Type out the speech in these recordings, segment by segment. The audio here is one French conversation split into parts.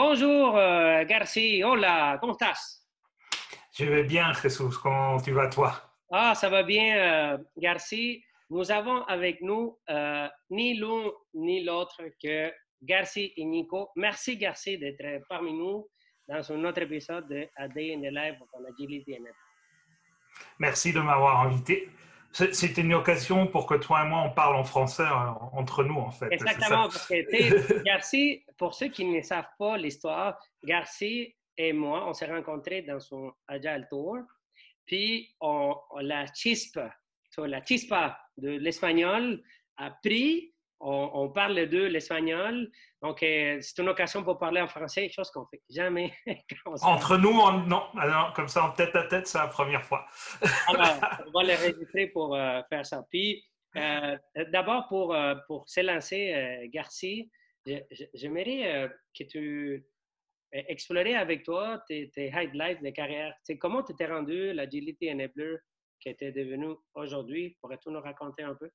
Bonjour, euh, Garcia. Hola, ¿cómo estás? Je vais bien, Jesús. Comment tu vas, toi? Ah, ça va bien, euh, Garcia. Nous avons avec nous euh, ni l'un ni l'autre que Garcia et Nico. Merci, Garcia, d'être parmi nous dans un autre épisode de A Day in the Life of an Agility. Merci de m'avoir invité. C'est- C'était une occasion pour que toi et moi, on parle en français euh, entre nous, en fait. Exactement, parce que Garcia, pour ceux qui ne savent pas l'histoire, Garcia et moi, on s'est rencontrés dans son Agile Tour, puis on, on- la chispa, so, la chispa de l'espagnol a pris, on, on parle les deux l'espagnol, donc euh, c'est une occasion pour parler en français, chose qu'on fait jamais. Entre nous, on- non, Ah non, comme ça, en tête à tête, c'est la première fois. Alors, on va le registrer pour euh, faire ça. Puis, euh, d'abord, pour, pour s'élancer, Garcia, j'aimerais euh, que tu euh, explorais avec toi tes, tes highlights de carrière. Tu sais, comment tu t'es rendu l'agility enabler qui était devenu aujourd'hui? Pourrais-tu nous raconter un peu?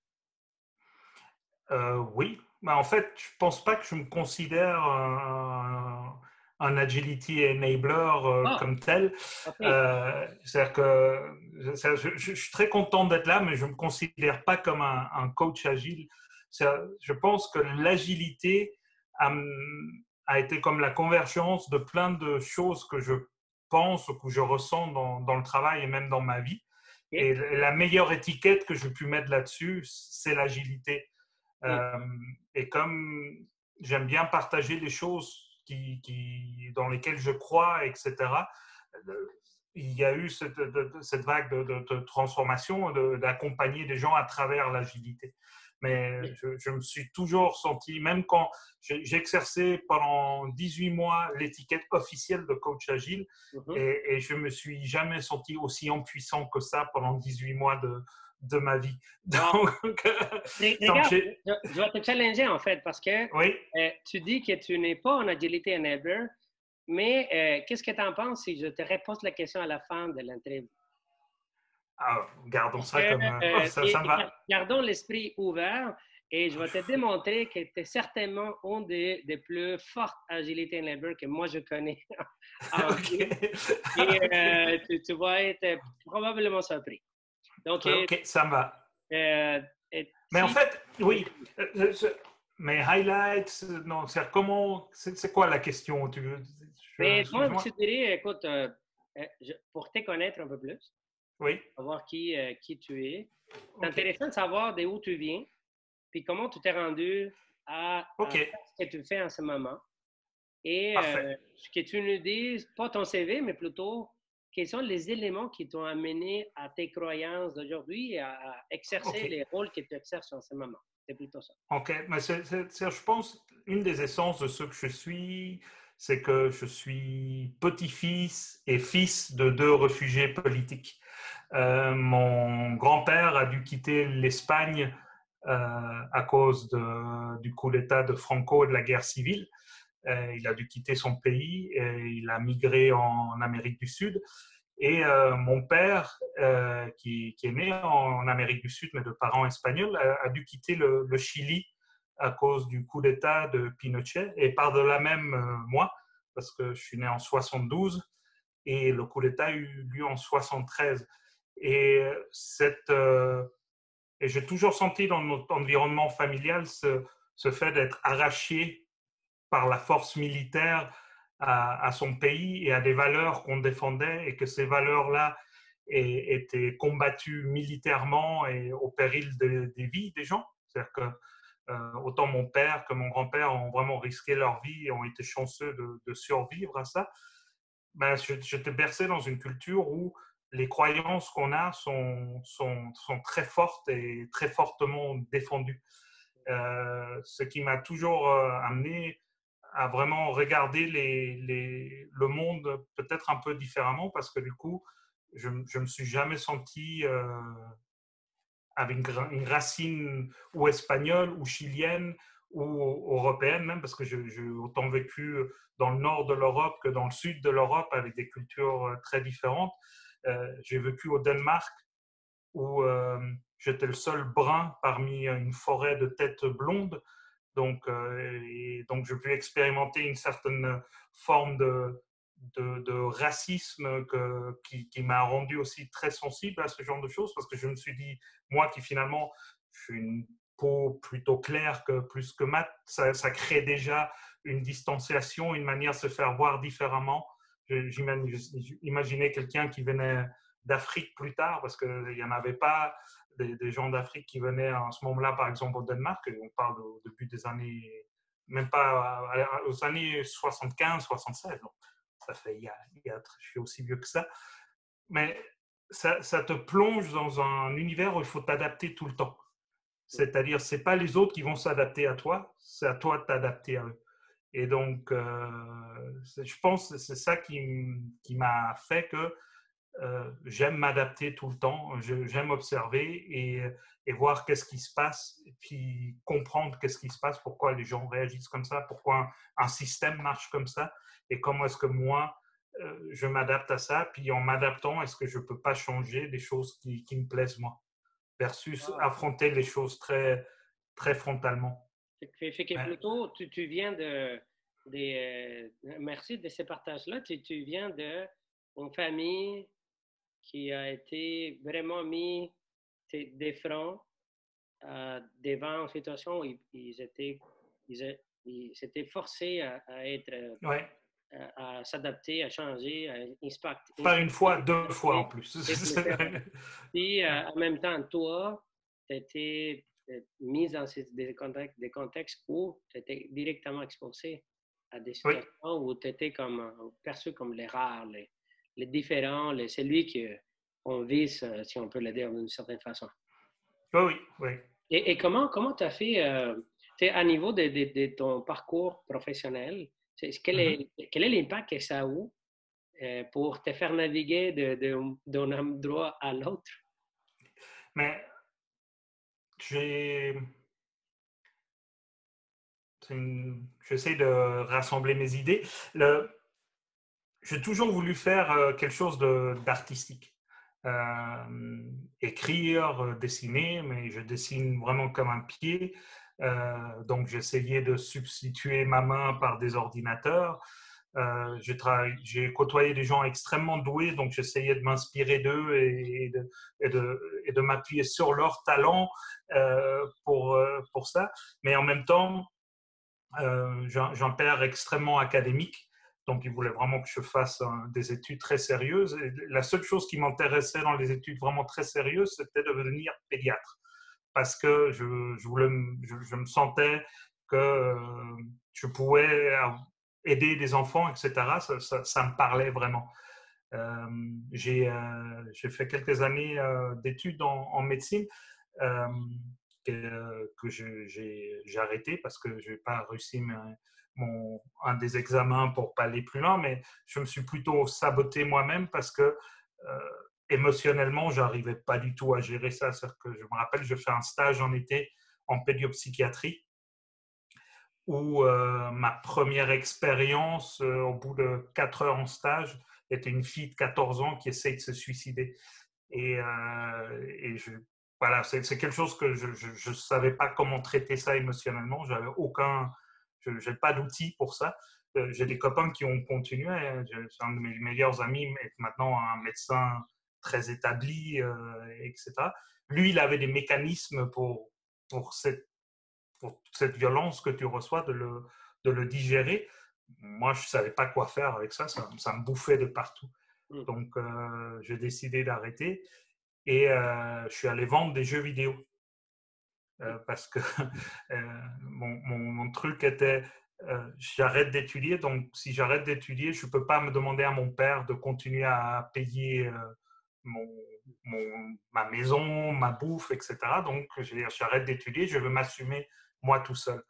Euh, oui, mais en fait, je pense pas que je me considère un, un agility enabler euh, Ah. comme tel. Euh, C'est-à-dire que je, suis très content d'être là, mais je ne me considère pas comme un, un coach agile. Je pense que l'agilité a, été comme la convergence de plein de choses que je pense ou que je ressens dans, dans le travail et même dans ma vie. Et la meilleure étiquette que j'ai pu mettre là-dessus, c'est l'agilité. Euh, et comme j'aime bien partager les choses qui, qui- dans lesquelles je crois, etc., euh, il y a eu cette, cette vague de, de- de transformation, de- d'accompagner des gens à travers l'agilité. Mais je, je me suis toujours senti, même quand exercé pendant 18 mois l'étiquette officielle de coach agile, Mhm. et, et je me suis jamais senti aussi impuissant que ça pendant 18 mois de, de ma vie. Donc, Mais donc regarde, je, je vais te challenger en fait parce que oui, Euh, tu dis que tu n'es pas en agility enabler, mais euh, qu'est-ce que tu en penses si je te repose la question à la fin de l'interview? Ah, gardons ça Que, comme euh, euh, ça, et- va. Gardons l'esprit ouvert et je vais te démontrer que tu es certainement un des, des plus fortes agility enablers que moi je connais. en Ok. vie. Et euh, tu, tu vas être probablement surpris. Donc, euh, ok, ça me va. euh, et Mais en fait, oui. euh, mes highlights, euh, non, c'est comment, c'est quoi la question tu, veux- je- mais moi, je dirais, écoute, euh, euh, je- pour te connaître un peu plus, Oui, savoir qui, euh, qui tu es. C'est intéressant de savoir d'où tu viens, puis comment tu t'es rendu à, ce que tu fais en ce moment. Et euh, ce que tu nous dises, pas ton CV, mais plutôt quels sont les éléments qui t'ont amené à tes croyances d'aujourd'hui et à, à exercer les rôles que tu exerces en ce moment? C'est plutôt ça. Ok, mais c'est- je pense une des essences de ce que je suis, c'est que je suis petit-fils et fils de deux réfugiés politiques. Euh, mon grand-père a dû quitter l'Espagne euh, à cause du coup d'État de Franco et de la guerre civile. Euh, il a dû quitter son pays et il a migré en Amérique du Sud. Et mon père, qui, est né en Amérique du Sud, mais de parents espagnols, a, dû quitter le, Chili à cause du coup d'État de Pinochet. Et par-delà même moi, parce que je suis né en 72 et le coup d'État a eu lieu en 73. Et, cette, euh, j'ai toujours senti dans notre environnement familial ce, ce fait d'être arraché par la force militaire à, son pays et à des valeurs qu'on défendait et que ces valeurs-là étaient combattues militairement et au péril de, des vies des gens. C'est-à-dire que euh, autant mon père que mon grand-père ont vraiment risqué leur vie et ont été chanceux de, de survivre à ça. Ben, J'étais bercé dans une culture où les croyances qu'on a sont, sont, sont, très fortes et très fortement défendues. Euh, ce qui m'a toujours euh, amené à vraiment regarder le monde peut-être un peu différemment parce que du coup, je ne me suis jamais senti euh, avec une, racine ou espagnole ou chilienne ou européenne même parce que j'ai autant vécu dans le nord de l'Europe que dans le sud de l'Europe avec des cultures très différentes. Euh, j'ai vécu au Danemark où euh, j'étais le seul brun parmi une forêt de têtes blondes Donc, et donc, je peux expérimenter une certaine forme de, racisme qui, m'a rendu aussi très sensible à ce genre de choses parce que je me suis dit, moi qui finalement, je suis une peau plutôt claire que plus que mat, ça crée déjà une distanciation, une manière de se faire voir différemment. J'imaginais quelqu'un qui venait d'Afrique plus tard, parce qu'il n'y en avait pas des, gens d'Afrique qui venaient en ce moment-là, par exemple au Danemark, on parle au début des années, même pas aux années 75, 76, donc ça fait, il y, a, je suis aussi vieux que ça, mais ça, ça, te plonge dans un univers où il faut t'adapter tout le temps. C'est-à-dire, c'est pas les autres qui vont s'adapter à toi, c'est à toi de t'adapter à eux. Et donc, euh, je pense que c'est ça qui, m'a fait que euh, j'aime m'adapter tout le temps, j'aime observer et, voir qu'est-ce qui se passe, et puis comprendre qu'est-ce qui se passe, pourquoi les gens réagissent comme ça, pourquoi un, système marche comme ça, et comment est-ce que moi, euh, je m'adapte à ça, puis en m'adaptant, est-ce que je ne peux pas changer des choses qui, qui me plaisent moi, versus affronter les choses très, très frontalement. Fait, que plutôt, tu, tu, viens de. Des, euh, merci de ces partages-là. Tu, tu, viens d'une famille qui a été vraiment mis des fronts euh, devant une situation où ils, étaient, ils, s'étaient forcés à, être. Ouais. À, s'adapter, à changer, à inspecter. Pas une fois, deux fois en plus. Et euh, en même temps, toi, tu étais mise dans des, contextes, des contextes où tu étais directement exposé à des situations où tu étais comme, euh, perçu comme les rares, les, les différents, les, celui qu'on vise, euh, si on peut le dire d'une certaine façon. Oui, oui. Et, et comment tu as fait, euh, à niveau de, de, ton parcours professionnel, quel, est, mm-hmm. quel est l'impact que ça a eu euh, pour te faire naviguer d'un endroit à l'autre? Mais j'ai. J'essaie de rassembler mes idées. J'ai toujours voulu faire euh, quelque chose d'artistique. Euh, écrire, euh, dessiner, mais je dessine vraiment comme un pied. donc j'essayais de substituer ma main par des ordinateurs. Euh, j'ai côtoyé des gens extrêmement doués, donc j'essayais de m'inspirer d'eux et, de, m'appuyer sur leur talent euh, pour, euh, pour ça. Mais en même temps, euh, j'ai un père extrêmement académique, donc il voulait vraiment que je fasse des études très sérieuses. La seule chose qui m'intéressait dans les études vraiment très sérieuses, c'était de devenir pédiatre, parce que je, je, me sentais que je pouvais aider des enfants, etc., ça, me parlait vraiment. Euh, j'ai fait quelques années euh, d'études en, médecine euh, que, j'ai arrêté parce que je n'ai pas réussi mon, un des examens pour pas aller plus loin, mais je me suis plutôt saboté moi-même parce que émotionnellement, j'arrivais pas du tout à gérer ça. Que je me rappelle, je fais un stage en été en pédiopsychiatrie où euh, ma première expérience, euh, au bout de 4 heures en stage, était une fille de 14 ans qui essaye de se suicider. Et, euh, voilà, c'est quelque chose que je ne savais pas comment traiter ça émotionnellement. J'avais aucun, je n'ai pas d'outils pour ça. J'ai des copains qui ont continué. Hein. Un de mes meilleurs amis maintenant un médecin très établi, etc. Lui, il avait des mécanismes pour, pour cette pour cette violence que tu reçois, de le, de le digérer. Moi, je ne savais pas quoi faire avec ça, ça, me bouffait de partout. Mmh. Donc, euh, j'ai décidé d'arrêter et euh, je suis allé vendre des jeux vidéo. Euh, parce que mon, mon, truc était, j'arrête d'étudier, donc si j'arrête d'étudier, je ne peux pas me demander à mon père de continuer à payer mon, mon, ma maison, ma bouffe, etc. Donc, j'arrête d'étudier, je veux m'assumer moi tout seul.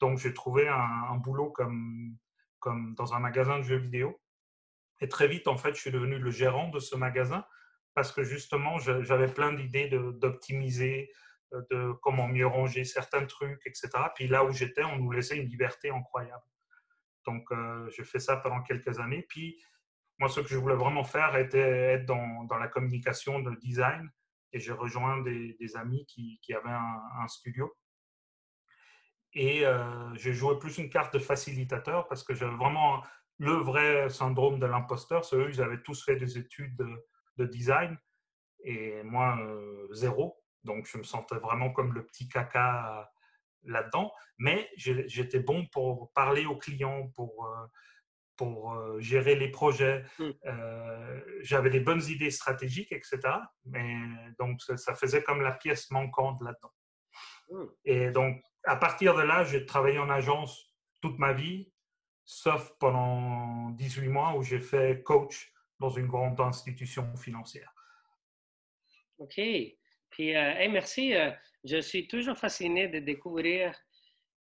Donc, j'ai trouvé un, boulot comme, comme dans un magasin de jeux vidéo. Et très vite, en fait, je suis devenu le gérant de ce magasin parce que justement, j'avais plein d'idées d'optimiser, euh, de, comment mieux ranger certains trucs, etc. Puis là où j'étais, on nous laissait une liberté incroyable. Donc, euh, j'ai fait ça pendant quelques années. Puis, moi, ce que je voulais vraiment faire était être dans, dans la communication, de design. Et j'ai rejoint des, amis qui, qui avaient un, studio. Et j'ai joué plus une carte de facilitateur parce que j'avais vraiment le vrai syndrome de l'imposteur. C'est eux, ils avaient tous fait des études de, design et moi, zéro. Donc, je me sentais vraiment comme le petit caca là-dedans. Mais j'étais bon pour parler aux clients, pour, pour gérer les projets. Mmh. J'avais des bonnes idées stratégiques, etc. Mais donc, ça, faisait comme la pièce manquante là-dedans. Mmh. Et donc, à partir de là, j'ai travaillé en agence toute ma vie, sauf pendant 18 mois où j'ai fait coach dans une grande institution financière. OK. Puis, euh, merci. Euh, je suis toujours fasciné de découvrir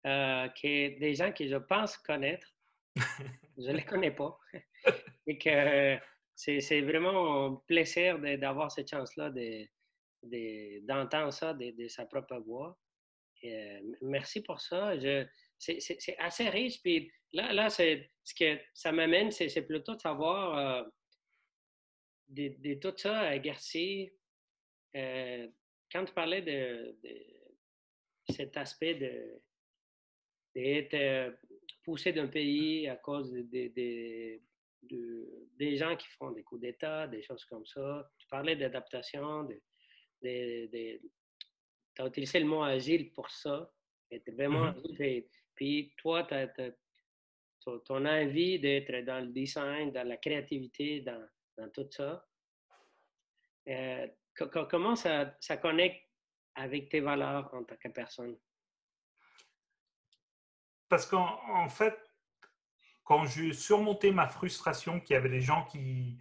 euh, que des gens que je pense connaître, je ne les connais pas. Et que c'est vraiment un plaisir d'avoir cette chance-là d'entendre ça de, sa propre voix. Merci pour ça. C'est assez riche. Puis là, là ce que ça m'amène, c'est plutôt de savoir de, tout ça à Garcia quand tu parlais de, cet aspect de d'être euh, poussé d'un pays à cause des gens qui font des coups d'État, des choses comme ça. Tu parlais d'adaptation, de, tu as utilisé le mot agile pour ça. vraiment mm-hmm. Puis toi, as, ton envie d'être dans le design, dans la créativité, dans, dans tout ça. Euh, comment ça, ça connecte avec tes valeurs en tant que personne? Parce qu'en fait, quand j'ai surmonté ma frustration qu'il y avait des gens qui,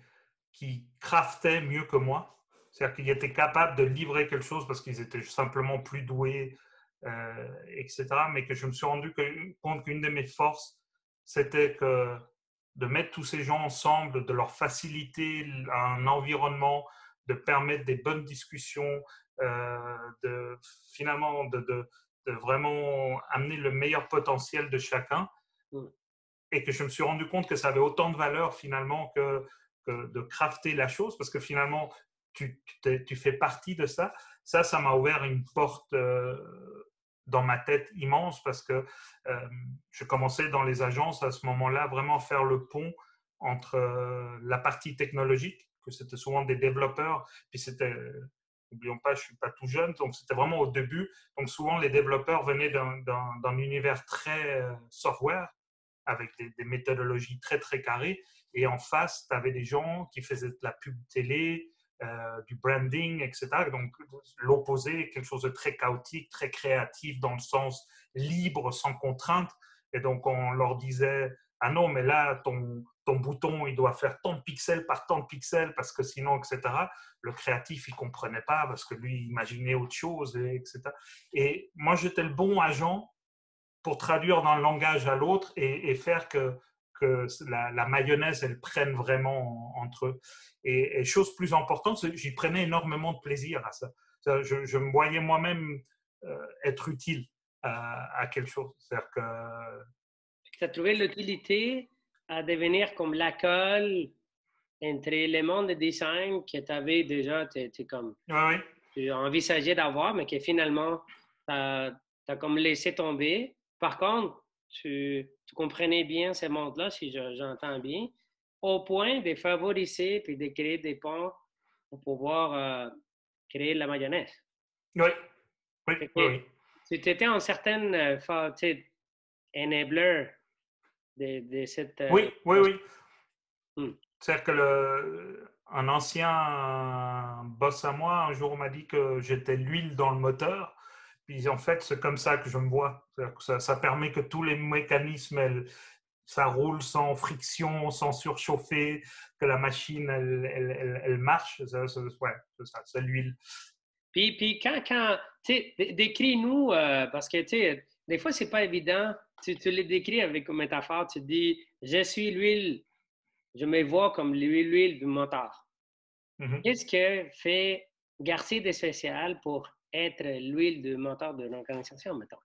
qui craftaient mieux que moi, c'est-à-dire qu'ils étaient capables de livrer quelque chose parce qu'ils étaient simplement plus doués, euh, etc., mais que je me suis rendu compte qu'une de mes forces, c'était que de mettre tous ces gens ensemble, de leur faciliter un environnement, de permettre des bonnes discussions, euh, de finalement de, de, vraiment amener le meilleur potentiel de chacun. Mm. Et que je me suis rendu compte que ça avait autant de valeur finalement que, que de crafter la chose, parce que finalement, tu, tu, fais partie de ça. Ça, ça m'a ouvert une porte euh, dans ma tête immense parce que euh, je commençais dans les agences à ce moment-là vraiment faire le pont entre la partie technologique que c'était souvent des développeurs. Puis c'était, n'oublions pas, je suis pas tout jeune, donc c'était vraiment au début. Donc souvent, les développeurs venaient d'un univers très euh, software, avec des, méthodologies très, très carrées. Et en face, tu avais des gens qui faisaient de la pub télé, euh, du branding, etc. Donc l'opposé, quelque chose de très chaotique, très créatif dans le sens libre, sans contrainte. Et donc on leur disait, ah non, mais là, ton, ton bouton, il doit faire tant de pixels par tant de pixels, parce que sinon, etc. Le créatif, il comprenait pas, parce que lui, il imaginait autre chose, et, etc. Et moi, j'étais le bon agent pour traduire d'un langage à l'autre et, faire que, que la, mayonnaise, elle prenne vraiment entre eux. Et, chose plus importante, j'y prenais énormément de plaisir à ça. Je, me voyais moi-même euh, être utile à, à quelque chose. C'est-à-dire que tu as trouvé l'utilité à devenir comme l'école entre les mondes de design que tu avais déjà, tu comme, tu envisageais d'avoir, mais que finalement, tu as, comme laissé tomber. Par contre, tu, tu comprenais bien ces mondes-là, si j'entends bien, au point de favoriser puis de créer des ponts pour pouvoir euh, créer la mayonnaise. Oui. Oui, oui, Tu étais en certaine euh, enabler de, cette... Euh, oui, oui, oui. Hmm. C'est-à-dire que le, un ancien boss à moi, un jour, m'a dit que j'étais l'huile dans le moteur. Puis en fait, c'est comme ça que je me vois. Que ça, ça, permet que tous les mécanismes, ça roule sans friction, sans surchauffer, que la machine, elle, elle, elle, marche. ouais, c'est ça, c'est l'huile. Puis, puis quand, quand tu décris-nous, euh, parce que, tu sais, des fois, c'est pas évident tu, tu les décris avec une métaphore, tu dis Je suis l'huile, je me vois comme l'huile du moteur. Mm-hmm. Qu'est-ce que fait Garcia de spécial pour être l'huile du moteur de l'organisation, mettons?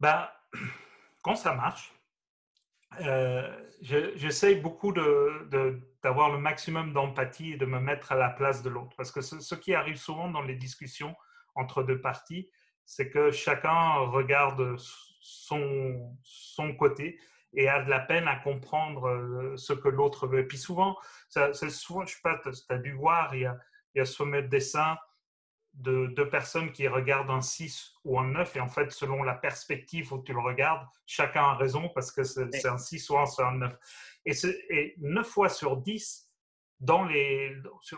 Ben, quand ça marche, euh, j'essaie beaucoup d'avoir de, d'avoir le maximum d'empathie et de me mettre à la place de l'autre. Parce que ce, ce, qui arrive souvent dans les discussions entre deux parties, c'est que chacun regarde son, son côté et a de la peine à comprendre euh, ce que l'autre veut. Et puis souvent, ça, souvent je sais pas, tu as dû voir, il y a, il y a ce fameux dessin de deux personnes qui regardent un 6 ou un 9, et en fait, selon la perspective où tu le regardes, chacun a raison parce que c'est un 6 ou un 9. Et, et 9 fois sur 10, dans les,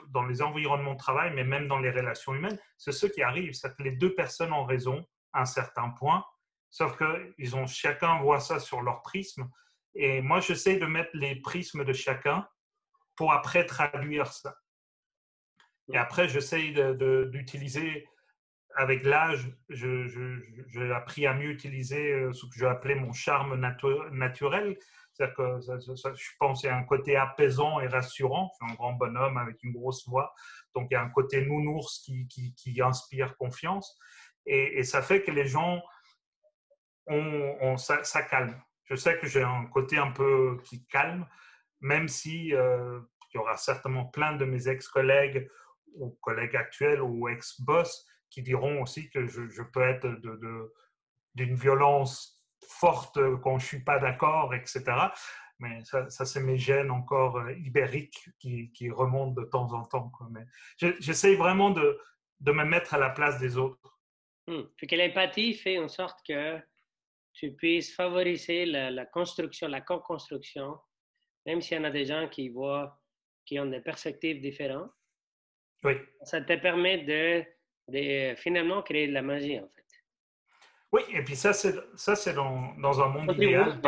dans les environnements de travail, mais même dans les relations humaines, c'est ce qui arrive. C'est que les deux personnes ont raison à un certain point, sauf qu'ils ont chacun voit ça sur leur prisme. Et moi, j'essaie de mettre les prismes de chacun pour après traduire ça. Et après, j'essaie d'utiliser, avec l'âge, j'ai appris à mieux utiliser euh, ce que je appelais mon charme naturel, c'est-à-dire que je pense qu'il y a un côté apaisant et rassurant. Je suis un grand bonhomme avec une grosse voix. Donc, il y a un côté nounours qui, qui, inspire confiance. Et, ça fait que les gens, ont, ça, calme. Je sais que j'ai un côté un peu qui calme, même si euh, il y aura certainement plein de mes ex-collègues ou collègues actuels ou ex-boss qui diront aussi que je, peux être d'une de, violence forte quand je ne suis pas d'accord, etc. Mais ça, c'est mes gènes encore euh, ibériques qui, qui, remontent de temps en temps. J'essaie vraiment de, de, me mettre à la place des autres. Hmm. que l'empathie fait en sorte que tu puisses favoriser la, construction, la co-construction, même s'il y en a des gens qui voient, qui ont des perspectives différentes. Oui. Ça te permet de, de finalement créer de la magie, en fait. Oui, et puis ça, c'est, ça, c'est dans, dans un monde idéal.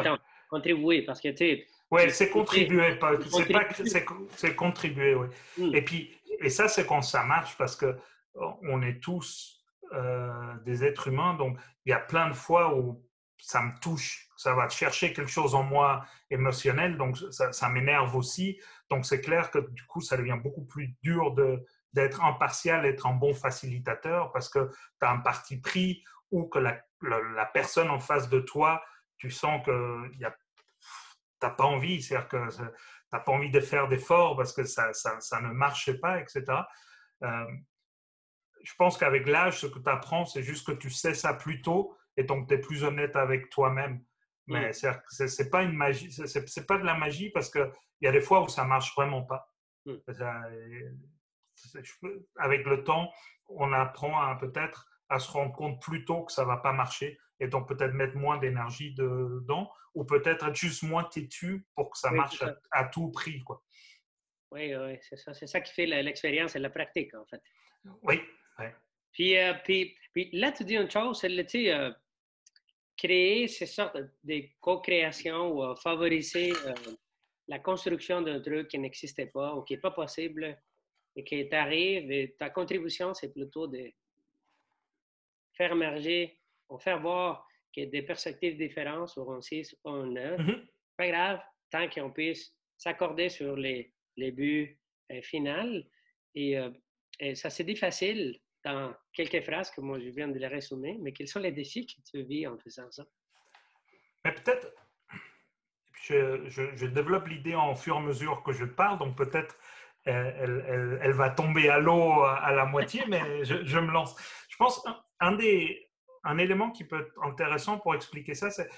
contribuer, parce que tu sais. Oui, c'est contribuer, pas, c'est, pas, c'est, c'est contribuer, oui. Et puis, et ça, c'est quand ça marche, parce que on est tous euh, des êtres humains, donc il y a plein de fois où ça me touche, ça va chercher quelque chose en moi émotionnel, donc ça, ça m'énerve aussi. Donc c'est clair que du coup, ça devient beaucoup plus dur de, d'être impartial, d'être un bon facilitateur parce que tu as un parti pris ou que la, la, personne en face de toi, tu sens que tu n'as pas envie, c'est-à-dire que tu n'as pas envie de faire d'efforts parce que ça, ça, ça, ne marche pas, etc. Euh, je pense qu'avec l'âge, ce que tu apprends, c'est juste que tu sais ça plus tôt et donc tu es plus honnête avec toi-même. Mais mm. c'est pas une magie, c'est pas de la magie parce qu'il y a des fois où ça marche vraiment pas. Mm. Avec le temps, on apprend peut-être à se rendre compte plus tôt que ça va pas marcher et donc peut-être mettre moins d'énergie dedans ou peut-être être juste moins têtu pour que ça marche à, tout prix. Quoi. Oui, oui c'est ça. C'est ça qui fait l'expérience et la pratique, en fait. Oui. Puis, euh, puis, puis, là, tu dis une chose, c'est euh, créer ces sortes de co-création ou euh, favoriser la construction d'un truc qui n'existait pas ou qui n'est pas possible et qui t'arrive. Et ta contribution, c'est plutôt de faire émerger, ou faire voir a des perspectives différentes sur un 6 ou un 9. Mm-hmm. Pas grave, tant qu'on puisse s'accorder sur les, les buts euh, finaux. Et, euh, et, ça, c'est difficile dans quelques phrases que moi, je viens de les résumer, mais quels sont les défis que tu vis en faisant ça? Mais peut-être, je, je, développe l'idée en fur et à mesure que je parle, donc peut-être elle, elle, elle, va tomber à l'eau à la moitié, mais je, je, me lance. Je pense, un, des, un élément qui peut être intéressant pour expliquer ça, c'est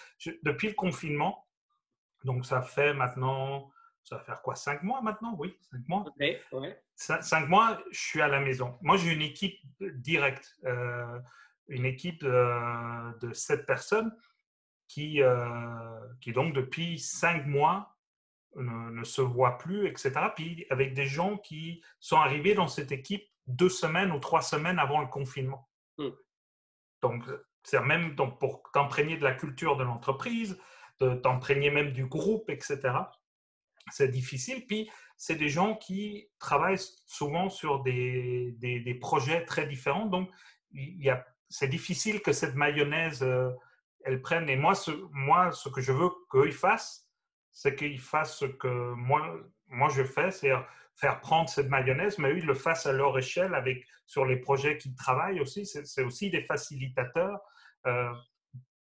depuis le confinement, donc ça fait maintenant, ça va faire quoi, cinq mois maintenant? Oui, cinq mois. Cinq, mois, je suis à la maison. Moi, j'ai une équipe directe, euh, une équipe euh, de sept personnes qui, euh, qui donc depuis cinq mois ne, ne, se voit plus, etc. Puis avec des gens qui sont arrivés dans cette équipe deux semaines ou trois semaines avant le confinement. Hmm. Donc, c'est même donc, pour t'imprégner de la culture de l'entreprise, de t'imprégner même du groupe, etc. C'est difficile. Puis, c'est des gens qui travaillent souvent sur des, des, des projets très différents. Donc, c'est difficile que cette mayonnaise, euh, elle prenne. Et moi, ce, moi, ce que je veux qu'ils fassent, c'est qu'ils fassent ce que moi, je fais, c'est faire prendre cette mayonnaise, mais eux, ils le fassent à leur échelle avec, sur les projets qu'ils travaillent aussi. C'est aussi des facilitateurs, euh,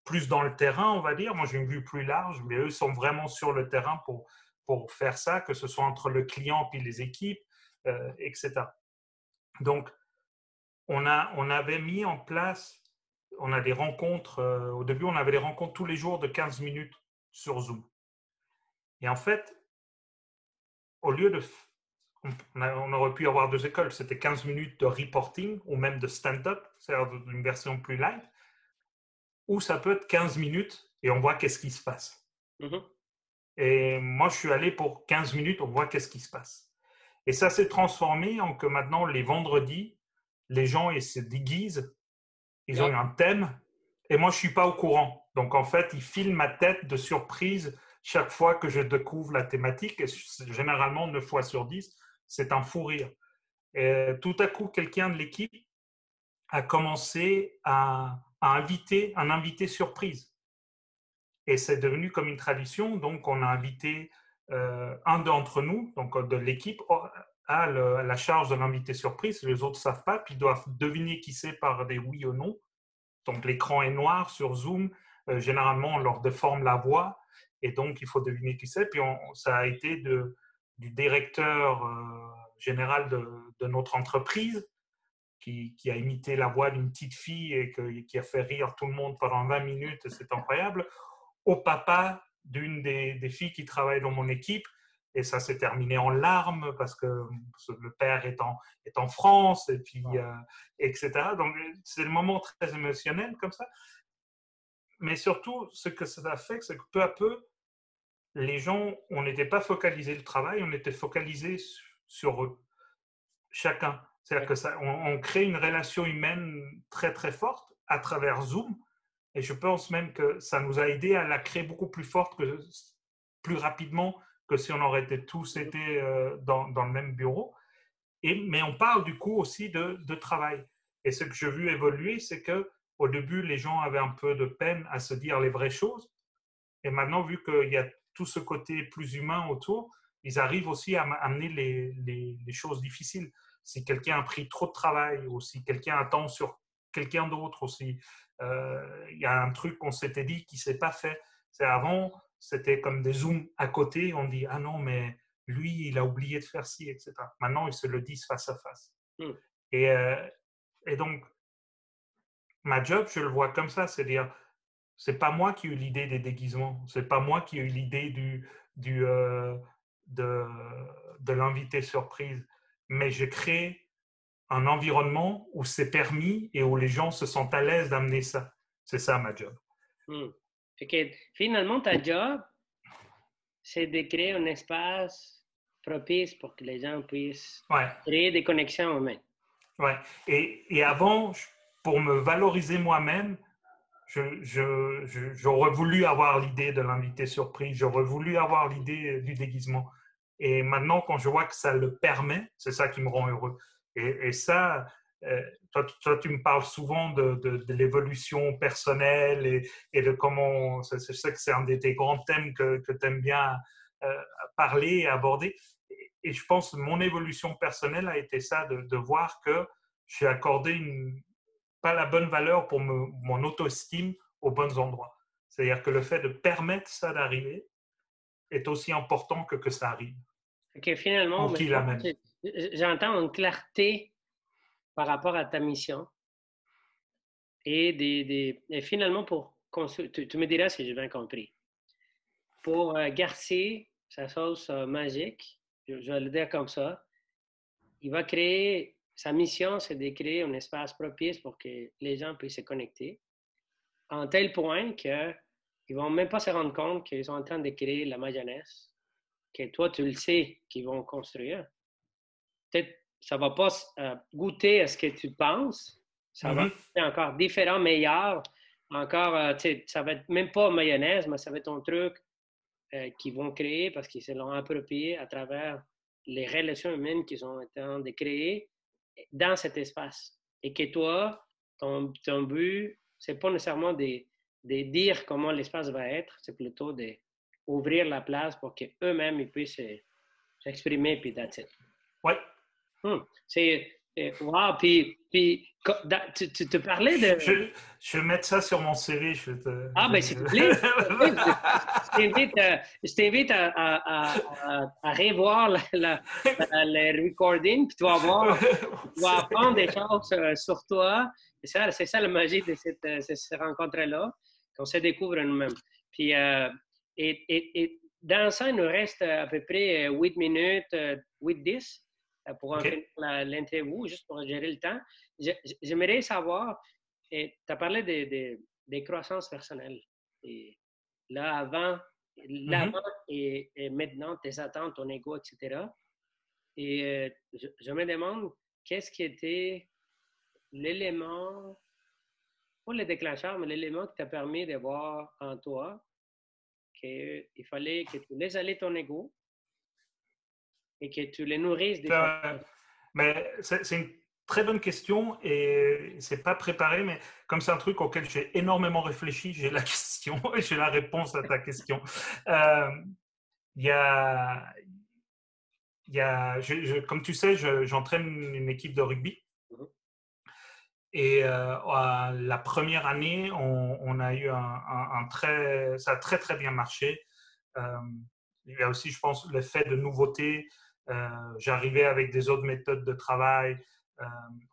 plus dans le terrain, on va dire. Moi, j'ai une vue plus large, mais eux sont vraiment sur le terrain pour, pour faire ça, que ce soit entre le client puis les équipes, euh, etc. Donc, on, a, on avait mis en place on a des rencontres. euh, au début, on avait des rencontres tous les jours de 15 minutes sur Zoom. Et en fait, au lieu de. On, on a- on aurait pu avoir deux écoles. C'était 15 minutes de reporting ou même de stand-up, c'est-à-dire une version plus light. Ou ça peut être 15 minutes et on voit qu'est-ce qui se passe. Mhm. Et moi, je suis allé pour 15 minutes, on voit qu'est-ce qui se passe. Et ça s'est transformé en que maintenant, les vendredis, les gens ils se déguisent, ils ont Ouais. un thème, et moi, je suis pas au courant. Donc, en fait, ils filment ma tête de surprise chaque fois que je découvre la thématique, généralement 9 fois sur 10, c'est un fou rire. Et tout à coup, quelqu'un de l'équipe a commencé à, inviter un invité surprise. Et c'est devenu comme une tradition. Donc, on a invité euh, un d'entre nous, donc de l'équipe, à, le- à la charge de l'invité surprise. Les autres ne savent pas, puis doivent deviner qui c'est par des oui ou non. Donc, l'écran est noir sur Zoom. Euh, généralement, on leur déforme la voix. Et donc, il faut deviner qui c'est. Puis, on- ça a été de, du directeur euh, général de, de notre entreprise qui, qui a imité la voix d'une petite fille et que- qui a fait rire tout le monde pendant 20 minutes. C'est incroyable au papa d'une des, des filles qui travaille dans mon équipe. Et ça s'est terminé en larmes parce que le père est en, est en France, et puis, euh, etc. Donc, c'est le moment très émotionnel comme ça. Mais surtout, ce que ça a fait, c'est que peu à peu, les gens, on n'était pas focalisé le travail, on était focalisé sur, eux, chacun. C'est-à-dire que ça, on, on crée une relation humaine très très forte à travers Zoom. Et je pense même que ça nous a aidé à la créer beaucoup plus forte, que, plus rapidement que si on aurait été tous été euh, dans, dans le même bureau. Et, mais on parle du coup aussi de, de travail. Et ce que j'ai vu évoluer, c'est que au début, les gens avaient un peu de peine à se dire les vraies choses. Et maintenant, vu qu'il y a tout ce côté plus humain autour, ils arrivent aussi à am- amener les, les- les choses difficiles. Si quelqu'un a pris trop de travail ou si quelqu'un attend sur quelqu'un d'autre aussi, euh, il y a un truc qu'on s'était dit qui ne s'est pas fait. C'est avant, c'était comme des zooms à côté, on dit ah non, mais lui, il a oublié de faire ci, etc. Maintenant, ils se le disent face à face. Mm. Et, euh, et donc, ma job, je le vois comme ça, c'est-à-dire, c'est pas moi qui ai eu l'idée des déguisements, c'est pas moi qui ai eu l'idée du, du, euh, de, de l'invité surprise, mais je crée un environnement où c'est permis et où les gens se sentent à l'aise d'amener ça. C'est ça ma job. Fait que finalement, ta job, c'est de créer un espace propice pour que les gens puissent Ouais. créer des connexions humaines. Ouais. Et, et avant, pour me valoriser moi-même, j'aurais voulu avoir l'idée de l'invité surprise, j'aurais voulu avoir l'idée du déguisement. Et maintenant, quand je vois que ça le permet, c'est ça qui me rend heureux. Et, ça, euh, toi, toi, tu me parles souvent de, de- l'évolution personnelle et, de comment, je sais que c'est un des, grands thèmes que, que tu aimes bien euh, parler et aborder. Et, et je pense que mon évolution personnelle a été ça, de, de voir que j'ai accordé une, pas la bonne valeur pour me- mon auto-estime aux bons endroits. C'est-à-dire que le fait de permettre ça d'arriver est aussi important que que ça arrive. Que finalement, j'entends une clarté par rapport à ta mission. Et, des, des- et finalement, pour tu, tu me diras si j'ai bien compris. Pour euh, Garcia, sa sauce euh, magique, je, je vais le dire comme ça, il va créer, sa mission, c'est de créer un espace propice pour que les gens puissent se connecter, en tel point qu'ils ne vont même pas se rendre compte qu'ils sont en train de créer la mayonnaise, que toi, tu le sais qu'ils vont construire. Peut-être ça ne va pas euh, goûter à ce que tu penses, ça va Mhm. être encore différent, meilleur, encore, euh, tu sais, ça va être même pas mayonnaise, mais ça va être un truc euh, qu'ils vont créer parce qu'ils se l'ont approprié à travers les relations humaines qu'ils ont été en train de créer dans cet espace. Et que toi, ton, ton but, c'est pas nécessairement de, de dire comment l'espace va être, c'est plutôt d'ouvrir la place pour qu'eux-mêmes ils puissent euh, s'exprimer, puis that's it. Ouais. Hmm. C'est wow, puis, puis tu, te parlais de. Je, je, vais mettre ça sur mon CV. Je te... Ah, ben s'il te plaît. je t'invite à, à, à, à, revoir le recording, puis tu vas voir, tu vas apprendre des choses euh, sur toi. C'est ça, c'est ça la magie de cette, euh, cette rencontre-là, qu'on se découvre nous-mêmes. Puis, euh, et, et, et, dans ça, il nous reste à peu près 8 minutes, 8-10 pour okay. l'interview, juste pour gérer le temps. J'aimerais savoir, tu as parlé des de, de croissances personnelles. Et là, avant, là mm-hmm. et, et, maintenant, tes attentes, ton ego, etc. Et je, je, me demande, qu'est-ce qui était l'élément, pas le déclencheur, mais l'élément qui t'a permis de voir en toi qu'il fallait que tu laisses aller ton ego et que tu les nourrisses. Des mais c'est une très bonne question et c'est pas préparé, mais comme c'est un truc auquel j'ai énormément réfléchi, j'ai la question et j'ai la réponse à ta question. Euh, il y a, il y a je, comme tu sais, j'entraîne une équipe de rugby. Mhm. Et euh, la première année, on, a eu un, un, très, ça a très très bien marché. Euh, il y a aussi, je pense, l'effet de nouveauté. Euh, j'arrivais avec des autres méthodes de travail. Euh,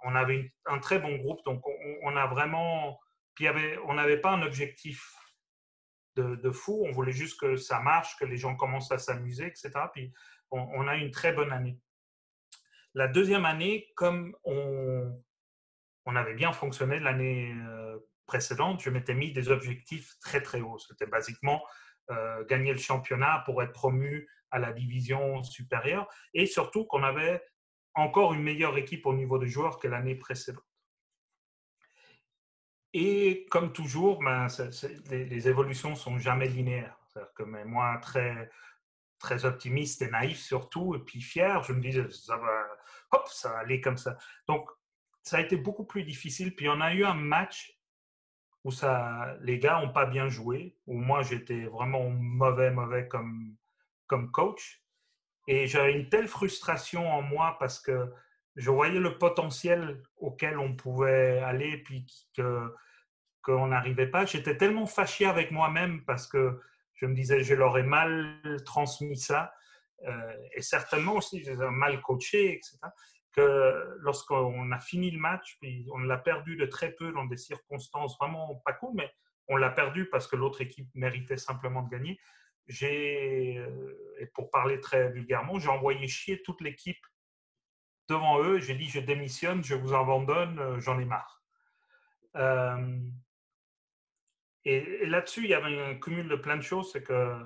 on avait un très bon groupe, donc on, a vraiment. Puis on n'avait pas un objectif de, fou, on voulait juste que ça marche, que les gens commencent à s'amuser, etc. Puis on, a eu une très bonne année. La deuxième année, comme on, on avait bien fonctionné l'année euh, précédente, je m'étais mis des objectifs très très hauts. C'était basiquement gagner le championnat pour être promu à la division supérieure et surtout qu'on avait encore une meilleure équipe au niveau des joueurs que l'année précédente. Et comme toujours, ben, les, évolutions sont jamais linéaires. que moi, très, très optimiste et naïf surtout, et puis fier, je me disais, ça va, hop, ça va aller comme ça. Donc, ça a été beaucoup plus difficile. Puis on a eu un match où ça, les gars n'ont pas bien joué, où moi j'étais vraiment mauvais, mauvais comme, comme coach. Et j'avais une telle frustration en moi parce que je voyais le potentiel auquel on pouvait aller, puis que qu'on n'arrivait pas. J'étais tellement fâché avec moi-même parce que je me disais, je leur ai mal transmis ça, euh, et certainement aussi, j'ai mal coaché, etc. Que lorsqu'on a fini le match, puis on l'a perdu de très peu dans des circonstances vraiment pas cool, mais on l'a perdu parce que l'autre équipe méritait simplement de gagner j'ai, euh, et pour parler très vulgairement, j'ai envoyé chier toute l'équipe devant eux. J'ai dit, je démissionne, je vous abandonne, euh, j'en ai marre. Euh, et, là-dessus, il y avait un cumul de plein de choses. C'est que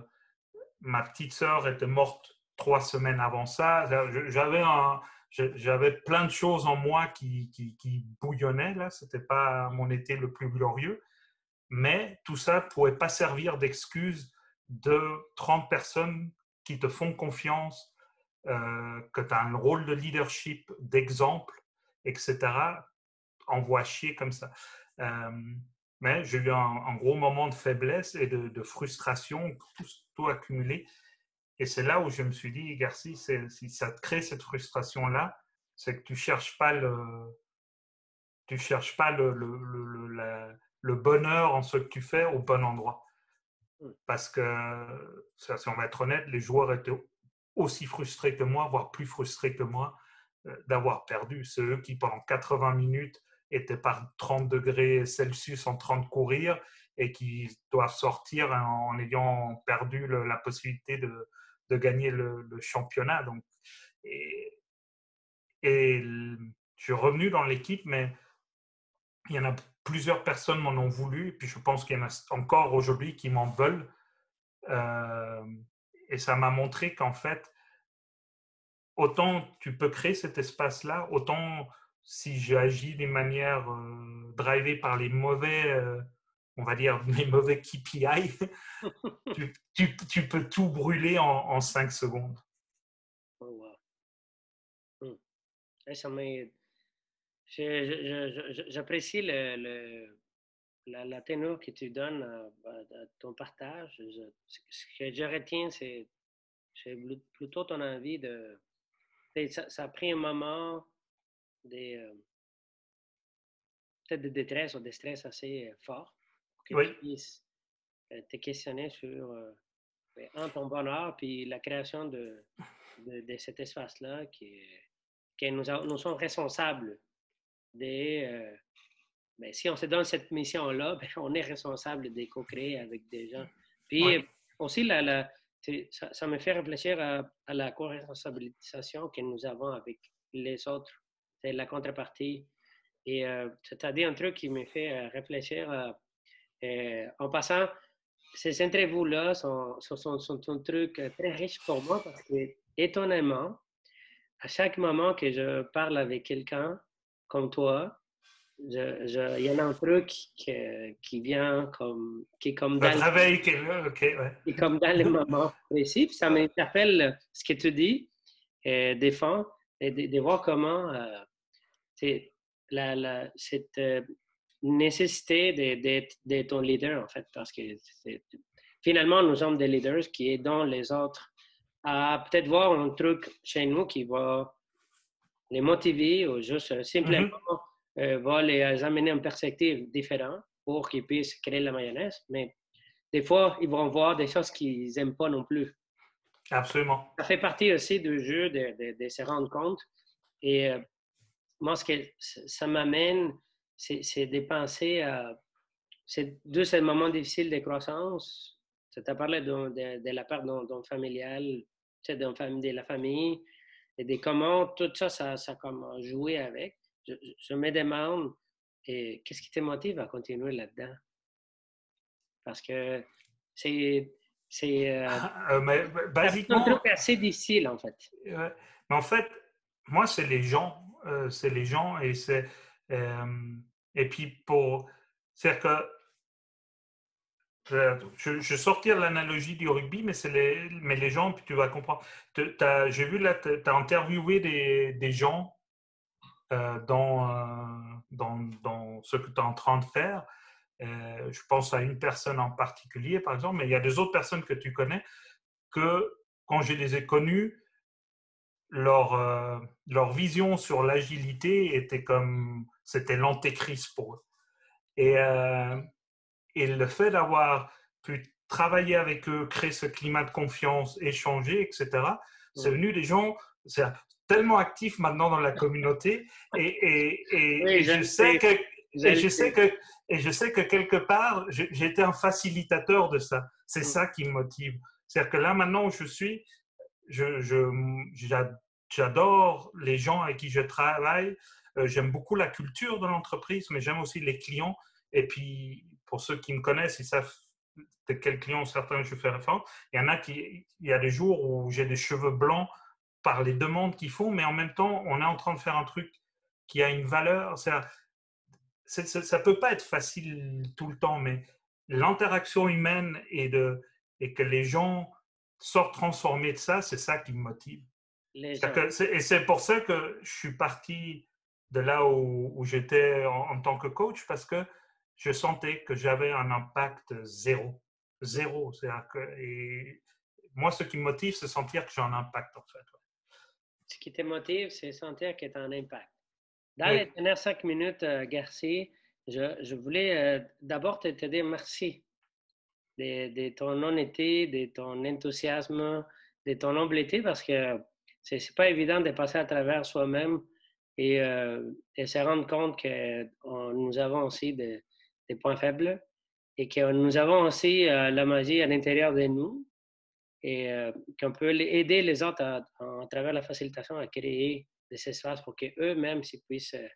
ma petite sœur était morte trois semaines avant ça. J'avais j'avais plein de choses en moi qui, bouillonnaient. Là, c'était pas mon été le plus glorieux, mais tout ça pouvait pas servir d'excuse de 30 personnes qui te font confiance, euh, que tu as un rôle de leadership, d'exemple, etc., envoie chier comme ça. Euh, mais j'ai eu un, gros moment de faiblesse et de, frustration, tout, accumulé. Et c'est là où je me suis dit, Garci, si ça te crée cette frustration-là, c'est que tu cherches pas le, tu cherches pas le, bonheur en ce que tu fais au bon endroit. Parce que, si on va être honnête, les joueurs étaient aussi frustrés que moi, voire plus frustrés que moi, euh, d'avoir perdu. C'est eux qui, pendant 80 minutes, étaient par 30 degrés Celsius en train de courir et qui doivent sortir en, ayant perdu la possibilité de, gagner le, championnat. Donc, et je suis revenu dans l'équipe, mais il y en a plusieurs personnes m'en ont voulu, et puis je pense qu'il y en a encore aujourd'hui qui m'en veulent. Euh, et ça m'a montré qu'en fait, autant tu peux créer cet espace-là, autant si j'agis d'une manière euh, drivée par les mauvais, euh, on va dire, les mauvais KPI, tu, tu, tu, peux tout brûler en, en 5 secondes. Oh, wow. Hmm. Ça J'apprécie le, la, la, ténor que tu donnes à, ton partage. ce que je retiens, c'est plutôt ton envie de. Ça, a pris un moment des peut-être des détresses ou des stress assez forts que Oui. tu puisses te questionner sur ben, un, ton bonheur puis la création de, de, de cet espace-là qui, qui nous, a- nous sommes responsables des. euh, ben, si on se donne cette mission-là, ben, on est responsable de co-créer avec des gens. Puis Ouais. aussi, la, la- c'est- ça, ça me fait réfléchir à, à la co-responsabilisation que nous avons avec les autres. C'est la contrepartie. Et euh, tu as dit un truc qui me fait euh, réfléchir. euh, euh, en passant, ces interviews-là sont, sont, un truc très riche pour moi parce que, étonnamment, à chaque moment que je parle avec quelqu'un comme toi, je- je- il y en a un truc qui, qui vient comme, qui est comme Le dans, le- qui est là, ok, ouais. qui est comme dans les moments précis. Puis ça m'interpelle ce que tu dis, euh, des fois, et de, de voir comment euh, la, la- cette euh, nécessité d'être un leader, en fait, parce que finalement, nous sommes des leaders qui aidons les autres à peut-être voir un truc chez nous qui va les motiver ou juste euh, simplement euh, va les amener en perspective différente pour qu'ils puissent créer la mayonnaise. Mais des fois, ils vont voir des choses qu'ils n'aiment pas non plus. Absolument. Ça fait partie aussi du jeu de, de- de se rendre compte. Et euh, moi, ce que ça m'amène, c'est de penser à ces deux ces moments difficiles de croissance. Tu as parlé de, de- la part d'un familial, de la famille, et de comment tout ça, ça, ça comme joué avec. Je, je me demande, et qu'est-ce qui te motive à continuer là-dedans? Parce que c'est... c'est euh, Euh, mais un assez difficile, en fait. Mais en fait, moi, c'est les gens. euh, c'est les gens et c'est. euh, et puis, pour. C'est-à-dire que. Je, je sortir l'analogie du rugby, mais, les, mais les gens, puis tu vas comprendre. J'ai vu là, tu as interviewé des, des gens euh, dans, euh, ce que tu es en train de faire. Euh, je pense à une personne en particulier, par exemple, mais il y a des autres personnes que tu connais que, quand je les ai connues, leur, euh, leur vision sur l'agilité était comme c'était l'antéchrist pour eux. Et, et le fait d'avoir pu travailler avec eux, créer ce climat de confiance, échanger, etc., c'est Ouais. venu des gens c'est tellement actifs maintenant dans la communauté. Et, et, et, Oui, et je je sais que Je je sais. que et je sais que quelque part je- j'ai été un facilitateur de ça. C'est Mm. ça qui me motive. C'est-à-dire que là maintenant où je suis, je, je- j'adore les gens avec qui je travaille. Euh, j'aime beaucoup la culture de l'entreprise, mais j'aime aussi les clients. Et puis pour ceux qui me connaissent, ils savent de quels clients certains je fais référence. Il y en a qui, il y a des jours où j'ai des cheveux blancs par les demandes qu'ils font, mais en même temps, on est en train de faire un truc qui a une valeur. C'est- ça peut pas être facile tout le temps, mais l'interaction humaine et, de, et que les gens sortent transformés de ça, c'est ça qui me motive. Que Et c'est pour ça que je suis parti de là où, où j'étais en, en tant que coach, parce que je sentais que j'avais un impact zéro. Zéro. Que, et moi, ce qui me motive, c'est sentir que j'ai un impact, en fait. Ce qui te motive, c'est sentir que tu as un impact. Dans Oui. les dernières cinq minutes, euh, Garcia, je, je voulais euh, d'abord te, te dire merci de, de ton honnêteté, de ton enthousiasme, de ton humilité, parce que c'est c'est pas évident de passer à travers soi-même et, euh, et se rendre compte que on- nous avons aussi des, des points faibles et que nous avons aussi euh, la magie à l'intérieur de nous et euh, qu'on peut aider les autres à, à travers la facilitation à créer des espaces pour qu'eux-mêmes puissent euh,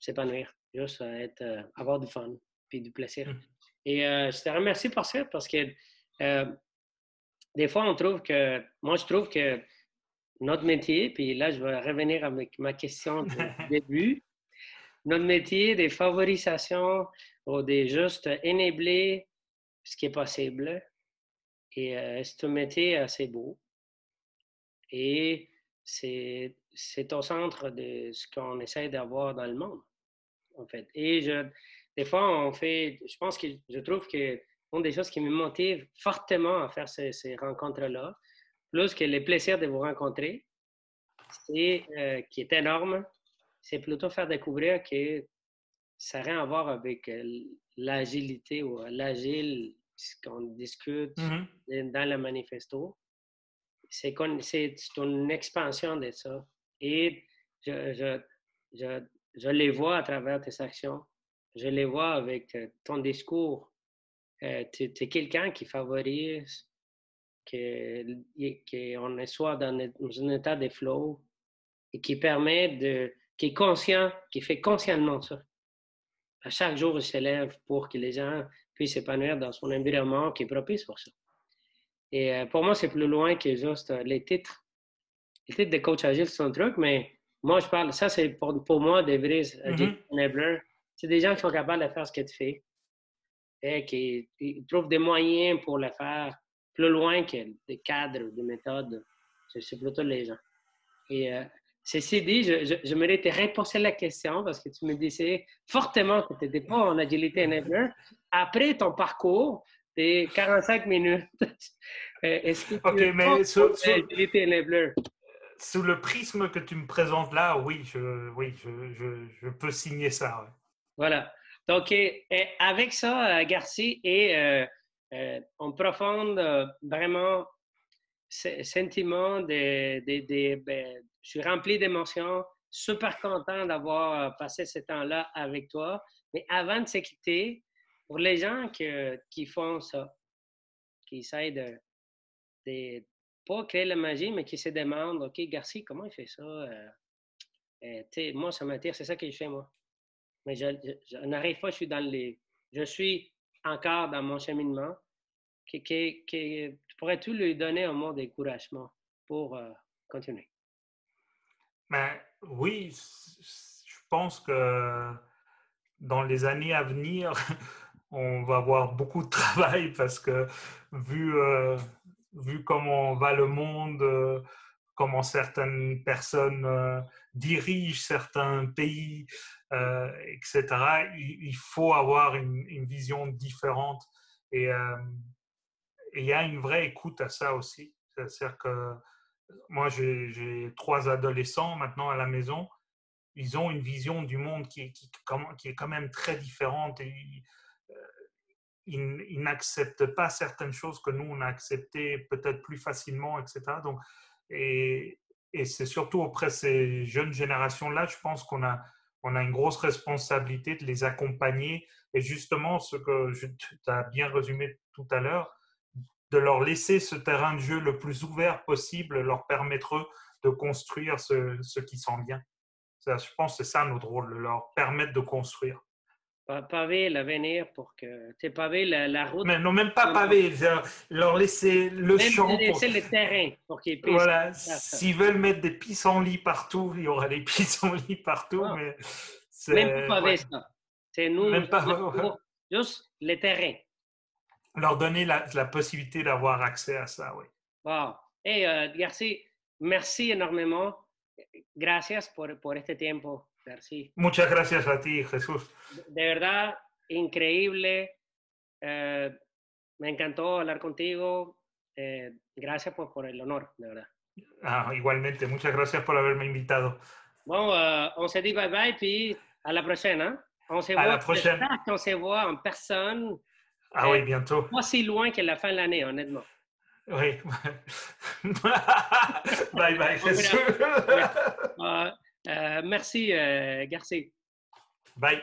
s'épanouir, juste euh, être, avoir du fun puis du plaisir. Mm. Et je te remercie pour ça parce que des fois, on trouve que, moi, je trouve que notre métier, puis là, je vais revenir avec ma question du début, notre métier des favorisations ou des juste enabler ce qui est possible. Et euh, c'est un métier assez beau. Et c'est, c'est au centre de ce qu'on essaie d'avoir dans le monde, en fait. Et je, des fois, on fait, je pense que je trouve que une des choses qui me motive fortement à faire ces, ces rencontres-là, plus que le plaisir de vous rencontrer, c'est, euh, qui est énorme, c'est plutôt faire découvrir que ça n'a rien à voir avec euh, l'agilité ou l'agile qu'on discute mm-hmm. dans le manifesto. C'est une expansion de ça. Et je, je, je, je, les vois à travers tes actions. Je les vois avec euh, ton discours. Euh, tu es quelqu'un qui favorise qu'on soit dans un état de flow et qui permet de, qui est conscient, qui fait consciemment ça. À chaque jour, il s'élève pour que les gens puissent s'épanouir dans son environnement qui est propice pour ça. Et euh, pour moi, c'est plus loin que juste les titres. Les titres de coach agile, c'est un truc, mais moi, je parle, ça, c'est pour, pour, moi des vrais mm C'est des gens qui sont capables de faire ce que tu fais et qui trouvent des moyens pour le faire plus loin que des cadres, des méthodes. C'est plutôt les gens. Et euh, ceci dit, je, je, je me te reposer la question parce que tu me disais fortement que tu n'étais pas en agilité enabler. Après ton parcours, des 45 minutes, euh, est-ce que tu es mais sous, agilité enabler? Sous le prisme que tu me présentes là, oui, je, oui, je, je peux signer ça. Voilà. Donc, et, avec ça, euh, Garci, et euh, on profonde euh, vraiment ce sentiment de, ben, je suis rempli d'émotions, super content d'avoir euh, passé ce temps-là avec toi. Mais avant de se quitter, pour les gens qui font ça, qui essayent de, pas créer la magie, mais qui se demandent, OK, Garcia, comment il fait ça? moi, ça m'attire, c'est ça que je fais, moi. Mais je, n'arrive pas, je suis dans les... Je suis encore dans mon cheminement, que, que, pourrais-tu lui donner un mot d'encouragement pour euh, continuer? Ben, oui, je pense que dans les années à venir, on va avoir beaucoup de travail parce que vu, euh, vu comment va le monde, euh, comment certaines personnes dirigent certains pays, etc., il, faut avoir une, une vision différente. Et il y a une vraie écoute à ça aussi. C'est-à-dire que moi, j'ai trois adolescents maintenant à la maison. Ils ont une vision du monde qui est, quand même très différente et euh, ils, n'acceptent pas certaines choses que nous, on a acceptées peut-être plus facilement, etc. Donc, et, c'est surtout auprès de ces jeunes générations-là, je pense qu'on a, on a une grosse responsabilité de les accompagner. Et justement, ce que tu as bien résumé tout à l'heure, de leur laisser ce terrain de jeu le plus ouvert possible leur permettre de construire ce, ce qui sent bien. Ça, je pense que c'est ça notre rôle, leur permettre de construire. Paver l'avenir pour que. Tu pavé la, la, route. Mais non, même pas pavé, leur laisser le même champ. laisser le terrain pour qu'ils puissent. Voilà, s'ils veulent mettre des pissenlits partout, il y aura des pissenlits partout, ah. mais. Même pas pavé ça. C'est nous. Même pas. Juste le terrain leur donner la, la possibilité d'avoir accès à ça, oui. Wow. Hey, uh, Garcia, merci énormément. Gracias por, por este tiempo, Garcia. Muchas gracias a ti, Jesús. De verdad, increíble. Uh, me encantó hablar contigo. Eh, gracias por, por, el honor, de verdad. Ah, igualmente, muchas gracias por haberme invitado. Bon, uh, on se dit bye bye, puis à la prochaine. Hein? On se à voit, la prochaine. On se voit en personne ah oui, bientôt. Pas si loin que la fin de l'année, honnêtement. Oui. bye bye, euh, euh, merci, euh, Garcia. Bye.